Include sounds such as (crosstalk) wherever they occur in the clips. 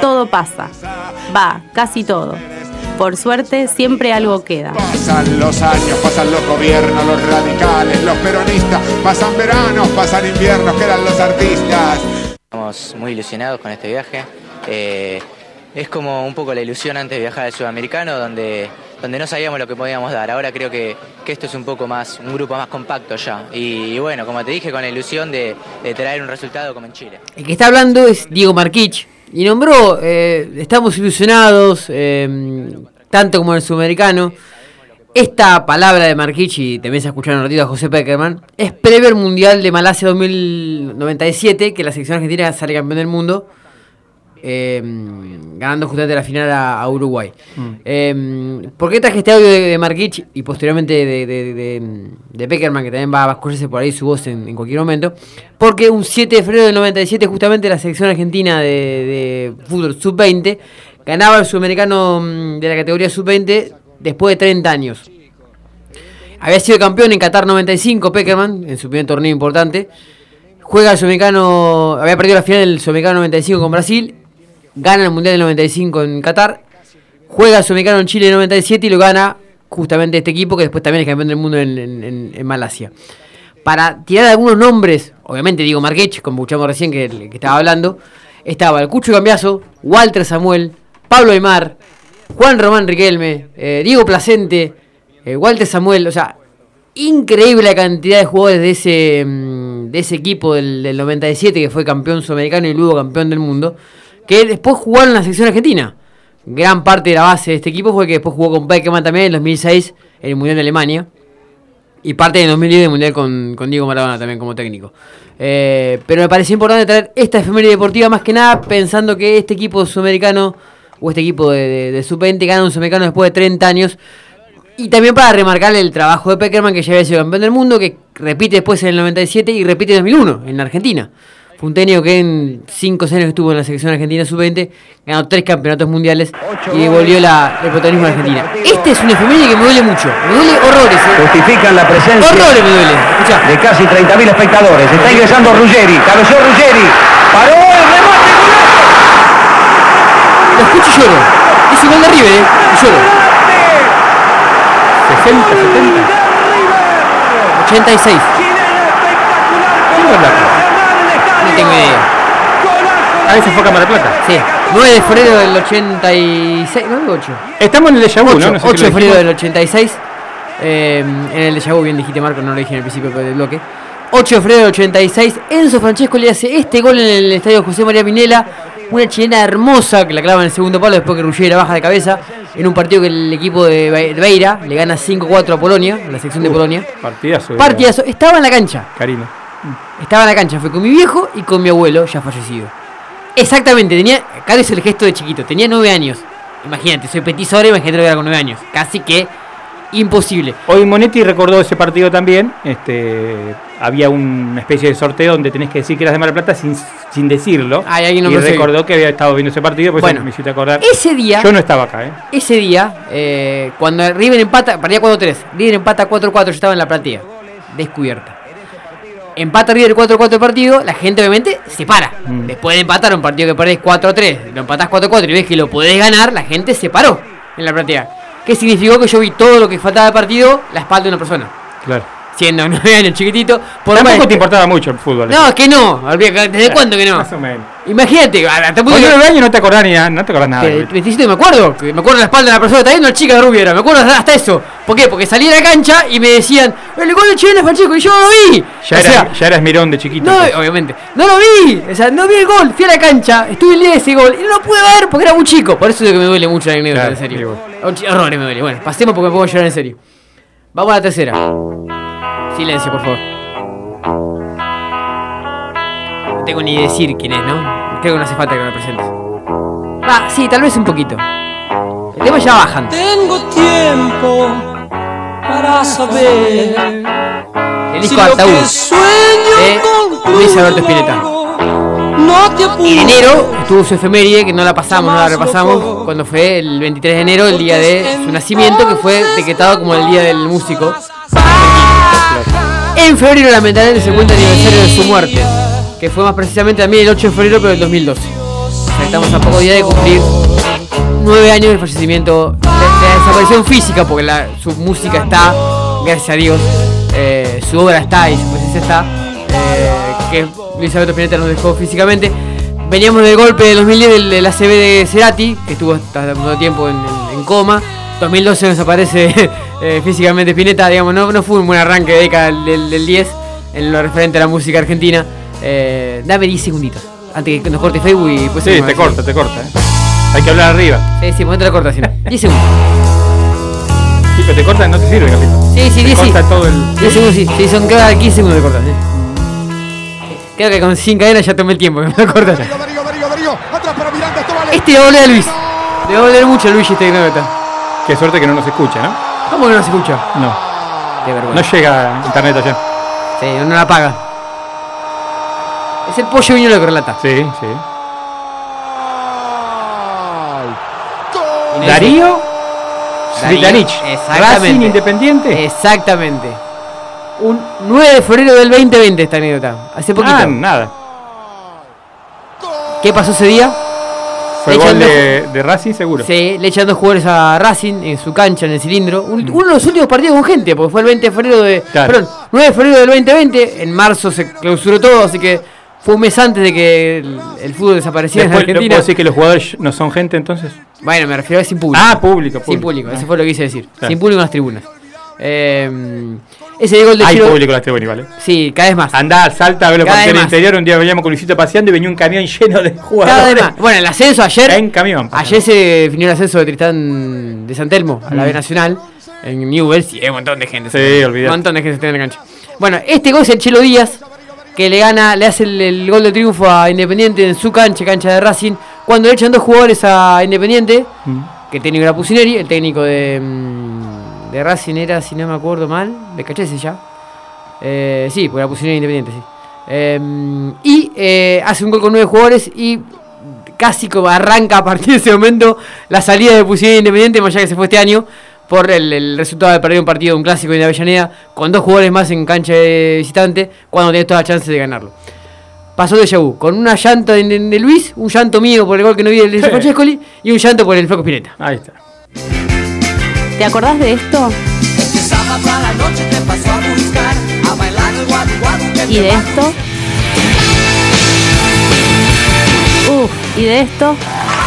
Todo pasa. Va, casi todo. Por suerte, siempre algo queda. Pasan los años, pasan los gobiernos, los radicales, los peronistas, pasan veranos, pasan inviernos, quedan los artistas. Estamos muy ilusionados con este viaje. Eh, es como un poco la ilusión antes de viajar al sudamericano, donde, donde no sabíamos lo que podíamos dar. Ahora creo que, que esto es un poco más, un grupo más compacto ya. Y, bueno, como te dije, con la ilusión de, de, traer un resultado como en Chile. El que está hablando es Diego Marquich. Y nombró, eh, estamos ilusionados, eh, tanto como el sudamericano. Esta palabra de Marquich, y también se escucharon un ratito a José Peckerman, es previo al Mundial de Malasia 2097, que la selección argentina sale campeón del mundo. Eh, ganando justamente la final a, Uruguay. Mm. Eh, ¿Por qué traje este audio de, Marquich y posteriormente de, Peckerman, que también va a escucharse por ahí su voz en, cualquier momento? Porque un 7 de febrero del 97, justamente la selección argentina de, fútbol sub-20 ganaba el sudamericano mm, de la categoría sub-20 después de 30 años. Había sido campeón en Qatar 95, Peckerman, en su primer torneo importante. Juega el sudamericano, había perdido la final del sudamericano 95 con Brasil gana el Mundial del 95 en Qatar, juega Sudamericano en Chile en 97 y lo gana justamente este equipo que después también es campeón del mundo en, Malasia. Para tirar algunos nombres, obviamente digo Marquech, como escuchamos recién que, estaba hablando, estaba el Cucho Cambiazo, Walter Samuel, Pablo Aymar, Juan Román Riquelme, eh, Diego Placente, eh, Walter Samuel, o sea, increíble la cantidad de jugadores de ese, mm, de ese equipo del, del 97 que fue campeón sudamericano y luego campeón del mundo que después jugaron en la selección argentina. Gran parte de la base de este equipo fue que después jugó con Beckerman también en 2006 en el Mundial de Alemania. Y parte de 2010 del Mundial con, Diego Maradona también como técnico. Eh, pero me pareció importante traer esta efeméride deportiva más que nada pensando que este equipo sudamericano o este equipo de, de, sub-20 gana un sudamericano después de 30 años. Y también para remarcar el trabajo de Peckerman que ya había sido campeón del mundo, que repite después en el 97 y repite en 2001 en la Argentina. Fue un técnico que en 5 años estuvo en la selección argentina sub-20 ganó 3 campeonatos mundiales y devolvió la, el protagonismo a Argentina. Este es un efeméride que me duele mucho. Me duele horrores. ¿eh? Justifican la presencia horrores me duele. de casi 30.000 espectadores. Está ingresando Ruggeri. Cabezó Ruggeri. Paró el remate. Lo escucho y lloro. Es igual de River, ¿eh? Y lloro. 60, 70. 86. ¿Quién es no tengo idea. Ah, ese fue Cámara Plata. Sí. 9 de febrero del 86. ¿No 8? Estamos en el déjà vu, 8, ¿no? 8 de febrero del 86. Eh, en el déjà vu, bien dijiste Marco, no lo dije en el principio del bloque. 8 de febrero del 86. Enzo Francesco le hace este gol en el estadio José María Pinela. Una chilena hermosa que la clava en el segundo palo después que Ruggera baja de cabeza. En un partido que el equipo de Beira le gana 5-4 a Polonia, la sección de Polonia. Partidazo. Partidazo. Estaba en la cancha. Karina. Estaba en la cancha, fue con mi viejo y con mi abuelo, ya fallecido. Exactamente, tenía. Acá es el gesto de chiquito, tenía nueve años. Imagínate, soy petizo ahora, imagínate lo que con nueve años. Casi que imposible. Hoy Monetti recordó ese partido también. Este, había una especie de sorteo donde tenés que decir que eras de Mar del Plata sin, sin decirlo. Ay, no y recordó que había estado viendo ese partido, pues bueno, me hiciste acordar. Ese día. Yo no estaba acá, ¿eh? Ese día, eh, cuando River empata, partía 4-3, River empata 4-4, yo estaba en la platea, descubierta empata River 4-4 el partido, la gente obviamente se para. Mm. Después de empatar un partido que perdés 4-3, lo empatás 4-4 y ves que lo podés ganar, la gente se paró en la platea. ¿Qué significó? Que yo vi todo lo que faltaba del partido, la espalda de una persona. Claro siendo (laughs) nueve años chiquitito. Por Tampoco te importaba mucho el fútbol. No, es que no. ¿Desde cuándo que no? Más o menos. Imagínate, hasta Con nueve años no te acordás ni nada, no te acordás nada. me acuerdo, me acuerdo la espalda de la persona, está viendo la chica de rubia era, me acuerdo hasta eso. ¿Por qué? Porque salí a la cancha y me decían, el gol de chileno Francesco, y yo no lo vi. Ya, era, ya eras mirón de chiquito. No, obviamente. No lo vi, o sea, no vi el gol, fui a la cancha, estuve en día de ese gol y no lo pude ver porque era muy chico. Por eso es que me duele mucho la anécdota, en serio. Errores me duele. Bueno, pasemos porque me puedo llorar en serio. Vamos a la tercera. Silencio, por favor. No tengo ni decir quién es, ¿no? Creo que no hace falta que me presentes. Ah, sí, tal vez un poquito. El tema ya bajan. Tengo tiempo para saber. El disco si Ataúd de Luis Alberto Spinetta. En enero estuvo su efeméride, que no la pasamos, no la repasamos, cuando fue el 23 de enero, el día de su nacimiento, que fue decretado como el día del músico. En febrero, lamentablemente, el aniversario de su muerte, que fue más precisamente también el 8 de febrero, pero del 2012. O sea, estamos a pocos días de cumplir nueve años del fallecimiento, de, de desaparición física, porque su música está, gracias a Dios, eh, su obra está y su presencia está, eh, que Luis Alberto Spinetta nos dejó físicamente. Veníamos del golpe de 2010 del, del ACB de Cerati, que estuvo tanto tiempo en, en- en coma. 2012 nos aparece (laughs) eh, físicamente Spinetta, digamos, no, no fue un buen arranque de década del, del 10 en lo referente a la música argentina. Eh, dame 10 segunditos, antes que nos corte Facebook y pues Sí, te corta, te corta. ¿eh? Hay que hablar arriba. Sí, sí, ponete la corta, si no. (laughs) 10 segundos. Sí, pero te corta, no te sirve, capito. Sí, sí, te 10 sí. corta todo el. 10 segundos, sí. Sí, son cada 15 segundos de corta, sí. Creo que con 100 cadenas ya tomé el tiempo que (laughs) me la corta. Este le va a doler a Luis. Le va a doler mucho a Luis este anécdota. Qué suerte que no nos escucha, ¿no? ¿Cómo que no se escucha? No. Qué No vergüenza. llega a internet allá. Sí, no la paga. Es el pollo viñolo que relata. Sí, sí. Darío. Exactamente. Racing Independiente. Exactamente. Un 9 de febrero del 2020 esta anécdota. Hace poquito. Ah, nada. ¿Qué pasó ese día? Fue gol de, de Racing seguro. Sí, le echan dos jugadores a Racing en su cancha, en el cilindro. Un- uno de los últimos partidos con gente, porque fue el 20 de febrero de. Claro. Perdón, 9 de febrero del 2020. En marzo se clausuró todo, así que fue un mes antes de que el, el fútbol desapareciera Después, en ¿no puedo Argentina. decir que los jugadores no son gente entonces? Bueno, me refiero a sin público. Ah, público, Sin público. público, Ah. eso fue lo que quise decir. Claro. Sin público en las tribunas. Eh, ese gol de Hay Giro- público en las tribunas, ¿vale? Sí, cada vez más. Andá, salta Cada partidos del más. interior. Un día veníamos con Luisito paseando y venía un camión (laughs) lleno de Cada jugadores. vez más. Bueno, el ascenso ayer. En camión. Ayer se definió el ascenso de Tristán de San Telmo a la B Nacional en Newell's y hay un montón de gente. Mm. Sí, Un olvidate. montón de gente está en la cancha. Bueno, este gol es el Chelo Díaz que le gana, le hace el, el gol de triunfo a Independiente en su cancha, cancha de Racing, cuando le echan dos jugadores a Independiente, Mm. que el técnico era Pusineri, el técnico de, mm, de Racing era, si no me acuerdo mal, de Cachese ya. Eh, sí, porque era Pusineri Independiente, sí. Eh, y eh, hace un gol con nueve jugadores y casi como arranca a partir de ese momento la salida de Pusineri Independiente, más allá que se fue este año, por el, el resultado de perder un partido, un clásico en Avellaneda, con dos jugadores más en cancha de visitante, cuando tenés toda la chance de ganarlo. Pasó de Yahoo, con una llanta de, de- de Luis, un llanto mío por el gol que no vi de Sí. Francescoli y un llanto por el Flaco Spinetta. Ahí está. ¿Te acordás de esto? ¿Y de esto? Uf, ¿y de esto?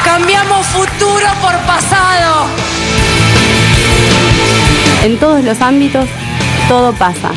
Cambiamos futuro por pasado. En todos los ámbitos, todo pasa.